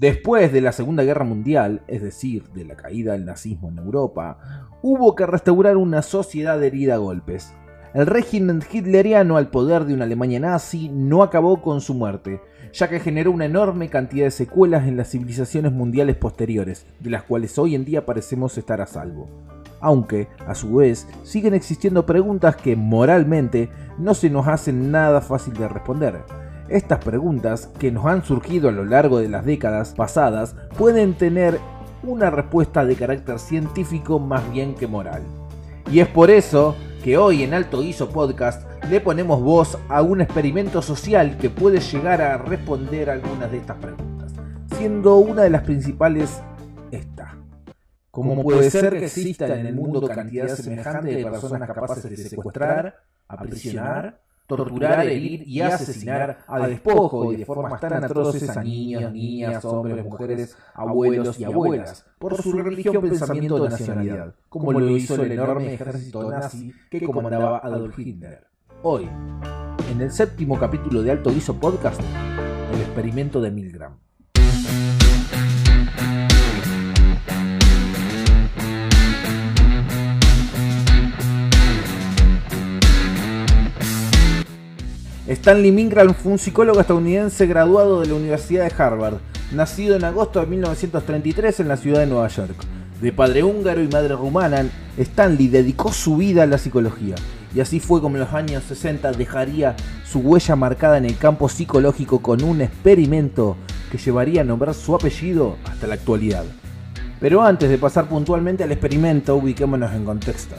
Después de la Segunda Guerra Mundial, es decir, de la caída del nazismo en Europa, hubo que restaurar una sociedad herida a golpes. El régimen hitleriano al poder de una Alemania nazi no acabó con su muerte, ya que generó una enorme cantidad de secuelas en las civilizaciones mundiales posteriores, de las cuales hoy en día parecemos estar a salvo. Aunque, a su vez, siguen existiendo preguntas que moralmente no se nos hacen nada fácil de responder. Estas preguntas, que nos han surgido a lo largo de las décadas pasadas, pueden tener una respuesta de carácter científico más bien que moral. Y es por eso que hoy en Alto ISO Podcast le ponemos voz a un experimento social que puede llegar a responder algunas de estas preguntas, siendo una de las principales esta. ¿Cómo puede ser que exista en el mundo cantidad semejante de personas capaces de secuestrar, aprisionar, torturar, herir y asesinar a despojo y de formas tan atroces a niños, niñas, hombres, mujeres, abuelos y abuelas, por su religión, pensamiento o nacionalidad, como lo hizo el enorme ejército nazi que comandaba Adolf Hitler. Hoy, en el séptimo capítulo de Alto Guiso Podcast, el experimento de Milgram. Stanley Milgram fue un psicólogo estadounidense graduado de la Universidad de Harvard, nacido en agosto de 1933 en la ciudad de Nueva York. De padre húngaro y madre rumana, Stanley dedicó su vida a la psicología, y así fue como en los años 60 dejaría su huella marcada en el campo psicológico con un experimento que llevaría a nombrar su apellido hasta la actualidad. Pero antes de pasar puntualmente al experimento, ubiquémonos en contexto.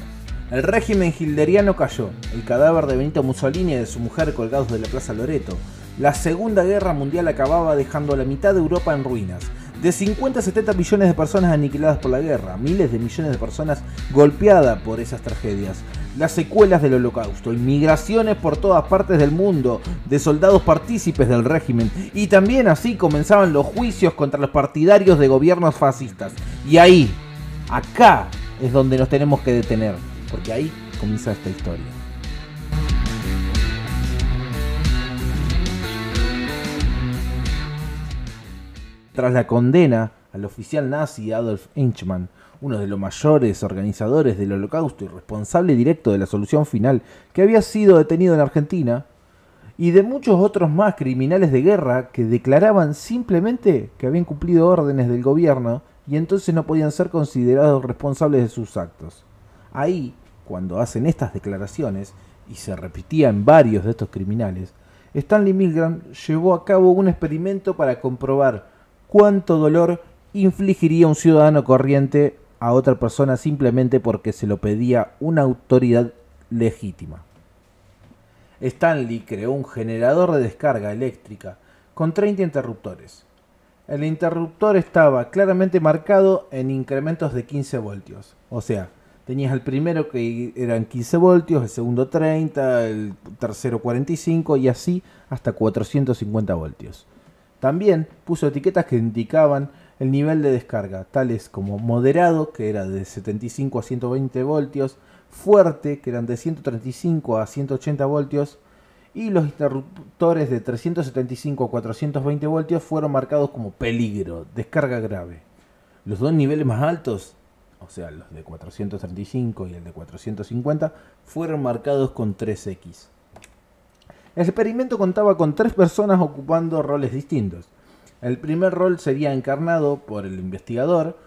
El régimen hilderiano cayó, el cadáver de Benito Mussolini y de su mujer colgados de la Plaza Loreto. La Segunda Guerra Mundial acababa dejando a la mitad de Europa en ruinas. De 50 a 70 millones de personas aniquiladas por la guerra, miles de millones de personas golpeadas por esas tragedias. Las secuelas del holocausto, inmigraciones por todas partes del mundo de soldados partícipes del régimen y también así comenzaban los juicios contra los partidarios de gobiernos fascistas. Y ahí, acá es donde nos tenemos que detener porque ahí comienza esta historia. Tras la condena al oficial nazi Adolf Eichmann, uno de los mayores organizadores del holocausto y responsable directo de la solución final, que había sido detenido en Argentina, y de muchos otros más criminales de guerra que declaraban simplemente que habían cumplido órdenes del gobierno y entonces no podían ser considerados responsables de sus actos. Ahí cuando hacen estas declaraciones, y se repetía en varios de estos criminales, Stanley Milgram llevó a cabo un experimento para comprobar cuánto dolor infligiría un ciudadano corriente a otra persona simplemente porque se lo pedía una autoridad legítima. Stanley creó un generador de descarga eléctrica con 30 interruptores. El interruptor estaba claramente marcado en incrementos de 15 voltios, o sea, Tenías el primero que eran 15 voltios, el segundo 30, el tercero 45 y así hasta 450 voltios. También puso etiquetas que indicaban el nivel de descarga, tales como moderado, que era de 75 a 120 voltios, fuerte, que eran de 135 a 180 voltios, y los interruptores de 375 a 420 voltios fueron marcados como peligro, descarga grave. Los dos niveles más altos o sea, los de 435 y el de 450, fueron marcados con 3X. El experimento contaba con tres personas ocupando roles distintos. El primer rol sería encarnado por el investigador,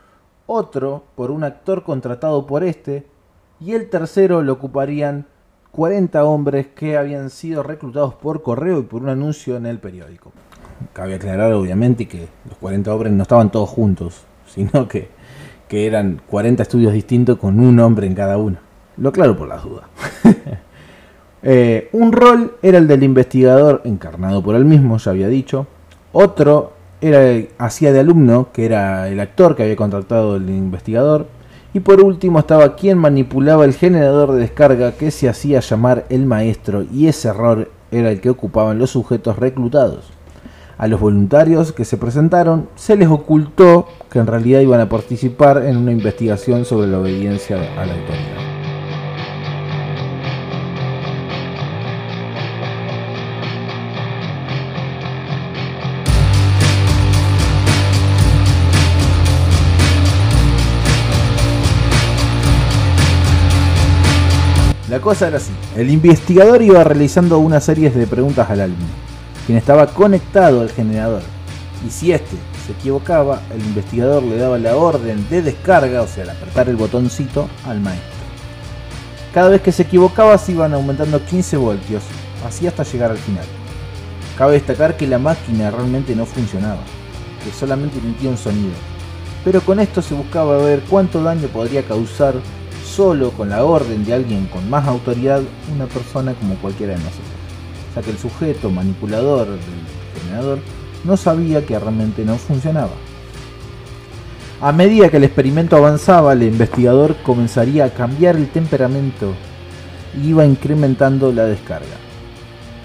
otro por un actor contratado por este, y el tercero lo ocuparían 40 hombres que habían sido reclutados por correo y por un anuncio en el periódico. Cabe aclarar obviamente que los 40 hombres no estaban todos juntos, sino que que eran 40 estudios distintos con un hombre en cada uno. Lo aclaro por las dudas. Eh, un rol era el del investigador, encarnado por él mismo, ya había dicho. Otro era hacía de alumno, que era el actor que había contratado el investigador. Y por último estaba quien manipulaba el generador de descarga que se hacía llamar el maestro y ese rol era el que ocupaban los sujetos reclutados. A los voluntarios que se presentaron se les ocultó que en realidad iban a participar en una investigación sobre la obediencia a la autoridad. La cosa era así. El investigador iba realizando una serie de preguntas al alumno quien estaba conectado al generador. Y si éste se equivocaba, el investigador le daba la orden de descarga, o sea, de apretar el botoncito, al maestro. Cada vez que se equivocaba se iban aumentando 15 voltios, así hasta llegar al final. Cabe destacar que la máquina realmente no funcionaba, que solamente emitía un sonido. Pero con esto se buscaba ver cuánto daño podría causar solo con la orden de alguien con más autoridad una persona como cualquiera de nosotros. Ya que el sujeto manipulador del generador no sabía que realmente no funcionaba. A medida que el experimento avanzaba, el investigador comenzaría a cambiar el temperamento y iba incrementando la descarga.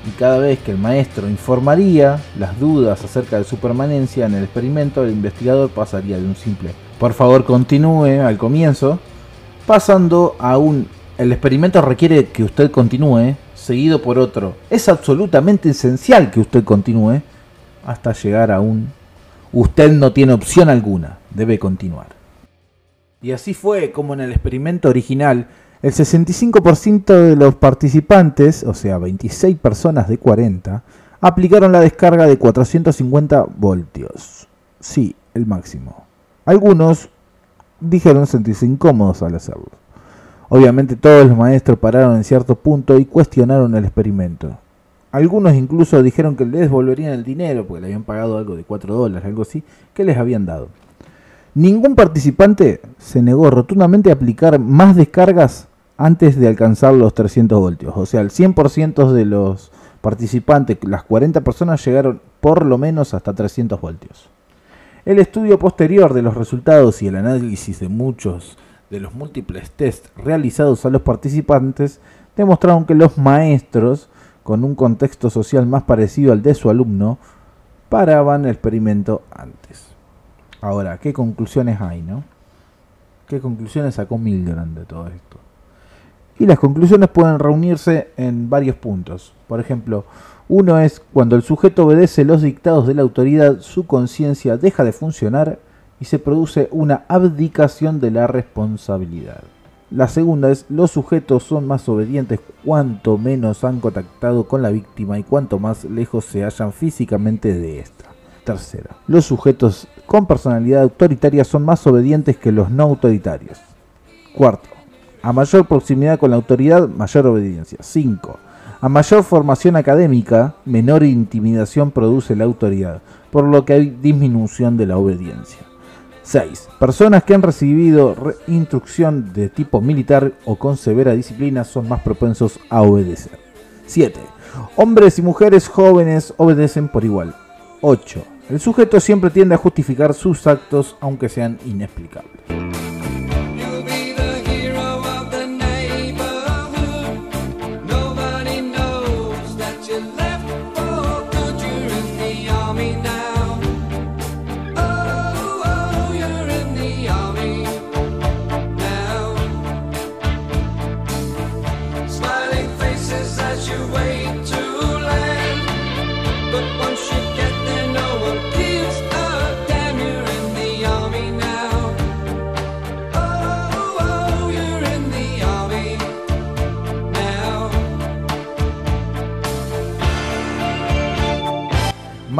Y cada vez que el maestro informaría las dudas acerca de su permanencia en el experimento, el investigador pasaría de un simple por favor continúe al comienzo, pasando a un el experimento requiere que usted continúe, seguido por otro es absolutamente esencial que usted continúe, hasta llegar a un usted no tiene opción alguna, debe continuar. Y así fue como en el experimento original, el 65% de los participantes, o sea, 26 personas de 40, aplicaron la descarga de 450 voltios. Sí, el máximo. Algunos dijeron sentirse incómodos al hacerlo. Obviamente todos los maestros pararon en cierto punto y cuestionaron el experimento. Algunos incluso dijeron que les devolverían el dinero porque le habían pagado algo de 4 dólares, algo así, que les habían dado. Ningún participante se negó rotundamente a aplicar más descargas antes de alcanzar los 300 voltios. O sea, el 100% de los participantes, las 40 personas, llegaron por lo menos hasta 300 voltios. El estudio posterior de los resultados y el análisis de muchos de los múltiples tests realizados a los participantes demostraron que los maestros con un contexto social más parecido al de su alumno, paraban el experimento antes. Ahora, ¿qué conclusiones hay, no? ¿Qué conclusiones sacó Milgram de todo esto? Y las conclusiones pueden reunirse en varios puntos. Por ejemplo, uno es cuando el sujeto obedece los dictados de la autoridad, su conciencia deja de funcionar y se produce una abdicación de la responsabilidad. La segunda es, los sujetos son más obedientes cuanto menos han contactado con la víctima y cuanto más lejos se hallan físicamente de esta. Tercera, los sujetos con personalidad autoritaria son más obedientes que los no autoritarios. Cuarto, a mayor proximidad con la autoridad, mayor obediencia. 5. A mayor formación académica, menor intimidación produce la autoridad, por lo que hay disminución de la obediencia. 6. Personas que han recibido instrucción de tipo militar o con severa disciplina son más propensos a obedecer. 7. Hombres y mujeres jóvenes obedecen por igual. 8. El sujeto siempre tiende a justificar sus actos aunque sean inexplicables.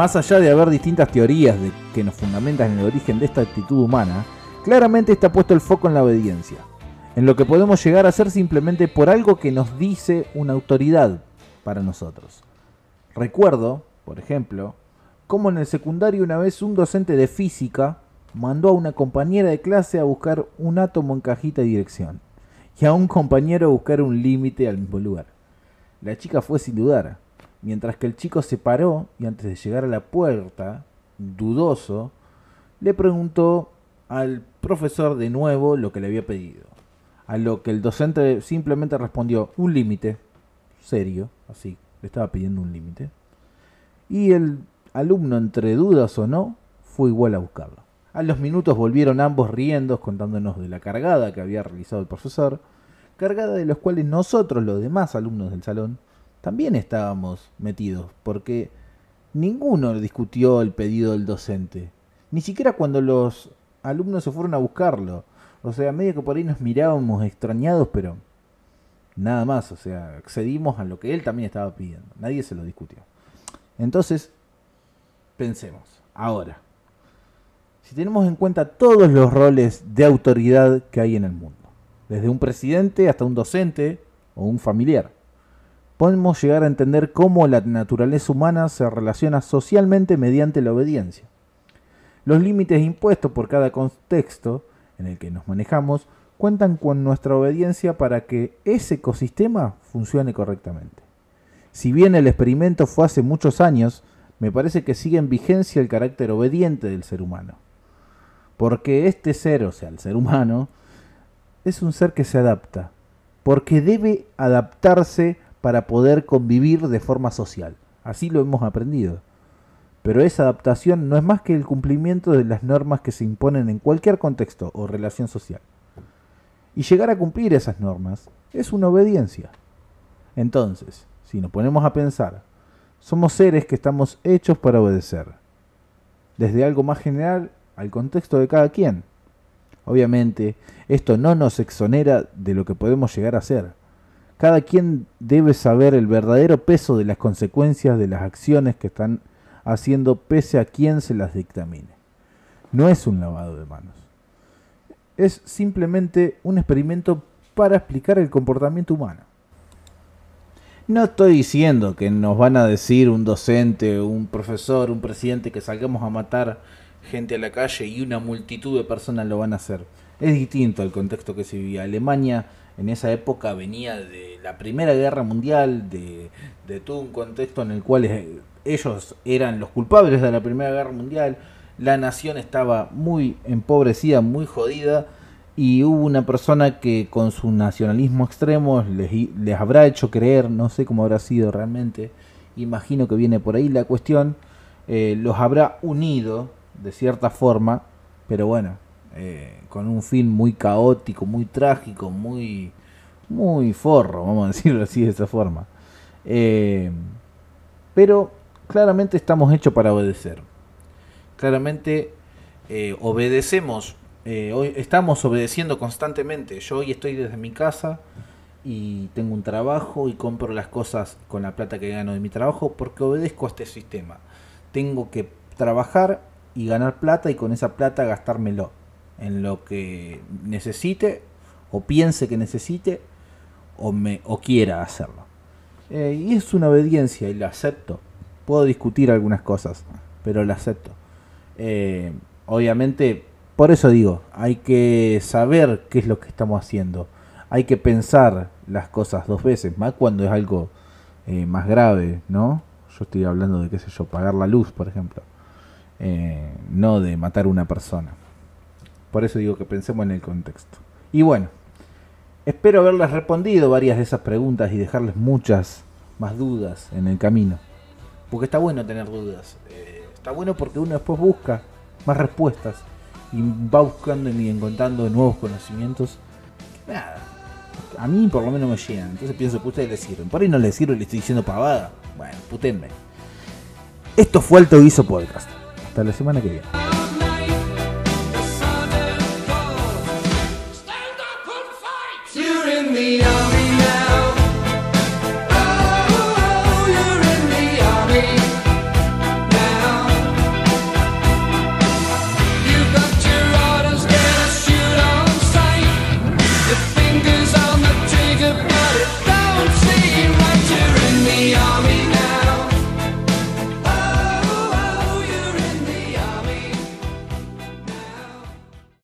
Más allá de haber distintas teorías que nos fundamentan en el origen de esta actitud humana, claramente está puesto el foco en la obediencia, en lo que podemos llegar a hacer simplemente por algo que nos dice una autoridad para nosotros. Recuerdo, por ejemplo, cómo en el secundario una vez un docente de física mandó a una compañera de clase a buscar un átomo en cajita de dirección y a un compañero a buscar un límite al mismo lugar. La chica fue sin dudar, Mientras que el chico se paró y antes de llegar a la puerta, dudoso, le preguntó al profesor de nuevo lo que le había pedido. A lo que el docente simplemente respondió un límite, serio, así, le estaba pidiendo un límite. Y el alumno, entre dudas o no, fue igual a buscarlo. A los minutos volvieron ambos riendo, contándonos de la cargada que había realizado el profesor, cargada de los cuales nosotros, los demás alumnos del salón, también estábamos metidos, porque ninguno discutió el pedido del docente, ni siquiera cuando los alumnos se fueron a buscarlo. O sea, medio que por ahí nos mirábamos extrañados, pero Nada más, o sea, accedimos a lo que él también estaba pidiendo. Nadie se lo discutió. Entonces, pensemos, ahora, si tenemos en cuenta todos los roles de autoridad que hay en el mundo, desde un presidente hasta un docente o un familiar, podemos llegar a entender cómo la naturaleza humana se relaciona socialmente mediante la obediencia. Los límites impuestos por cada contexto en el que nos manejamos cuentan con nuestra obediencia para que ese ecosistema funcione correctamente. Si bien el experimento fue hace muchos años, me parece que sigue en vigencia el carácter obediente del ser humano. Porque este ser, o sea, el ser humano, es un ser que se adapta, porque debe adaptarse para poder convivir de forma social. Así lo hemos aprendido. Pero esa adaptación no es más que el cumplimiento de las normas que se imponen en cualquier contexto o relación social. Y llegar a cumplir esas normas es una obediencia. Entonces, si nos ponemos a pensar, somos seres que estamos hechos para obedecer. Desde algo más general al contexto de cada quien. Obviamente, esto no nos exonera de lo que podemos llegar a ser. Cada quien debe saber el verdadero peso de las consecuencias de las acciones que están haciendo pese a quien se las dictamine. No es un lavado de manos es simplemente un experimento para explicar el comportamiento humano. No estoy diciendo que nos van a decir un docente, un profesor, un presidente que salgamos a matar gente a la calle y una multitud de personas lo van a hacer. Es distinto al contexto que se vivía. Alemania en esa época venía de la Primera Guerra Mundial, de, todo un contexto en el cual ellos eran los culpables de la Primera Guerra Mundial la nación estaba muy empobrecida, muy jodida, y hubo una persona que con su nacionalismo extremo les, habrá hecho creer, no sé cómo habrá sido realmente, imagino que viene por ahí la cuestión, eh, los habrá unido de cierta forma, pero bueno, eh, con un fin muy caótico, muy trágico, muy, muy forro, vamos a decirlo así de esa forma. Eh, pero claramente estamos hechos para obedecer claramente eh, obedecemos, eh, hoy estamos obedeciendo constantemente. Yo hoy estoy desde mi casa y tengo un trabajo y compro las cosas con la plata que gano de mi trabajo porque obedezco a este sistema. Tengo que trabajar y ganar plata y con esa plata gastármelo en lo que necesite o piense que necesite o, me, o quiera hacerlo. Eh, y es una obediencia y la acepto. Puedo discutir algunas cosas, pero la acepto. Eh, obviamente, por eso digo, hay que saber qué es lo que estamos haciendo. Hay que pensar las cosas dos veces, más cuando es algo eh, más grave, ¿no? Yo estoy hablando de, qué sé yo, pagar la luz, por ejemplo. Eh, no de matar a una persona. Por eso digo que pensemos en el contexto. Y bueno, espero haberles respondido varias de esas preguntas y dejarles muchas más dudas en el camino. Porque está bueno tener dudas. Está bueno porque uno después busca más respuestas y va buscando y encontrando nuevos conocimientos. Nada, a mí por lo menos me llenan. Entonces pienso que ustedes les sirven. Por ahí no les sirve y les estoy diciendo pavada. Bueno, putenme. Esto fue Alto Guiso Podcast. Hasta la semana que viene. in the army.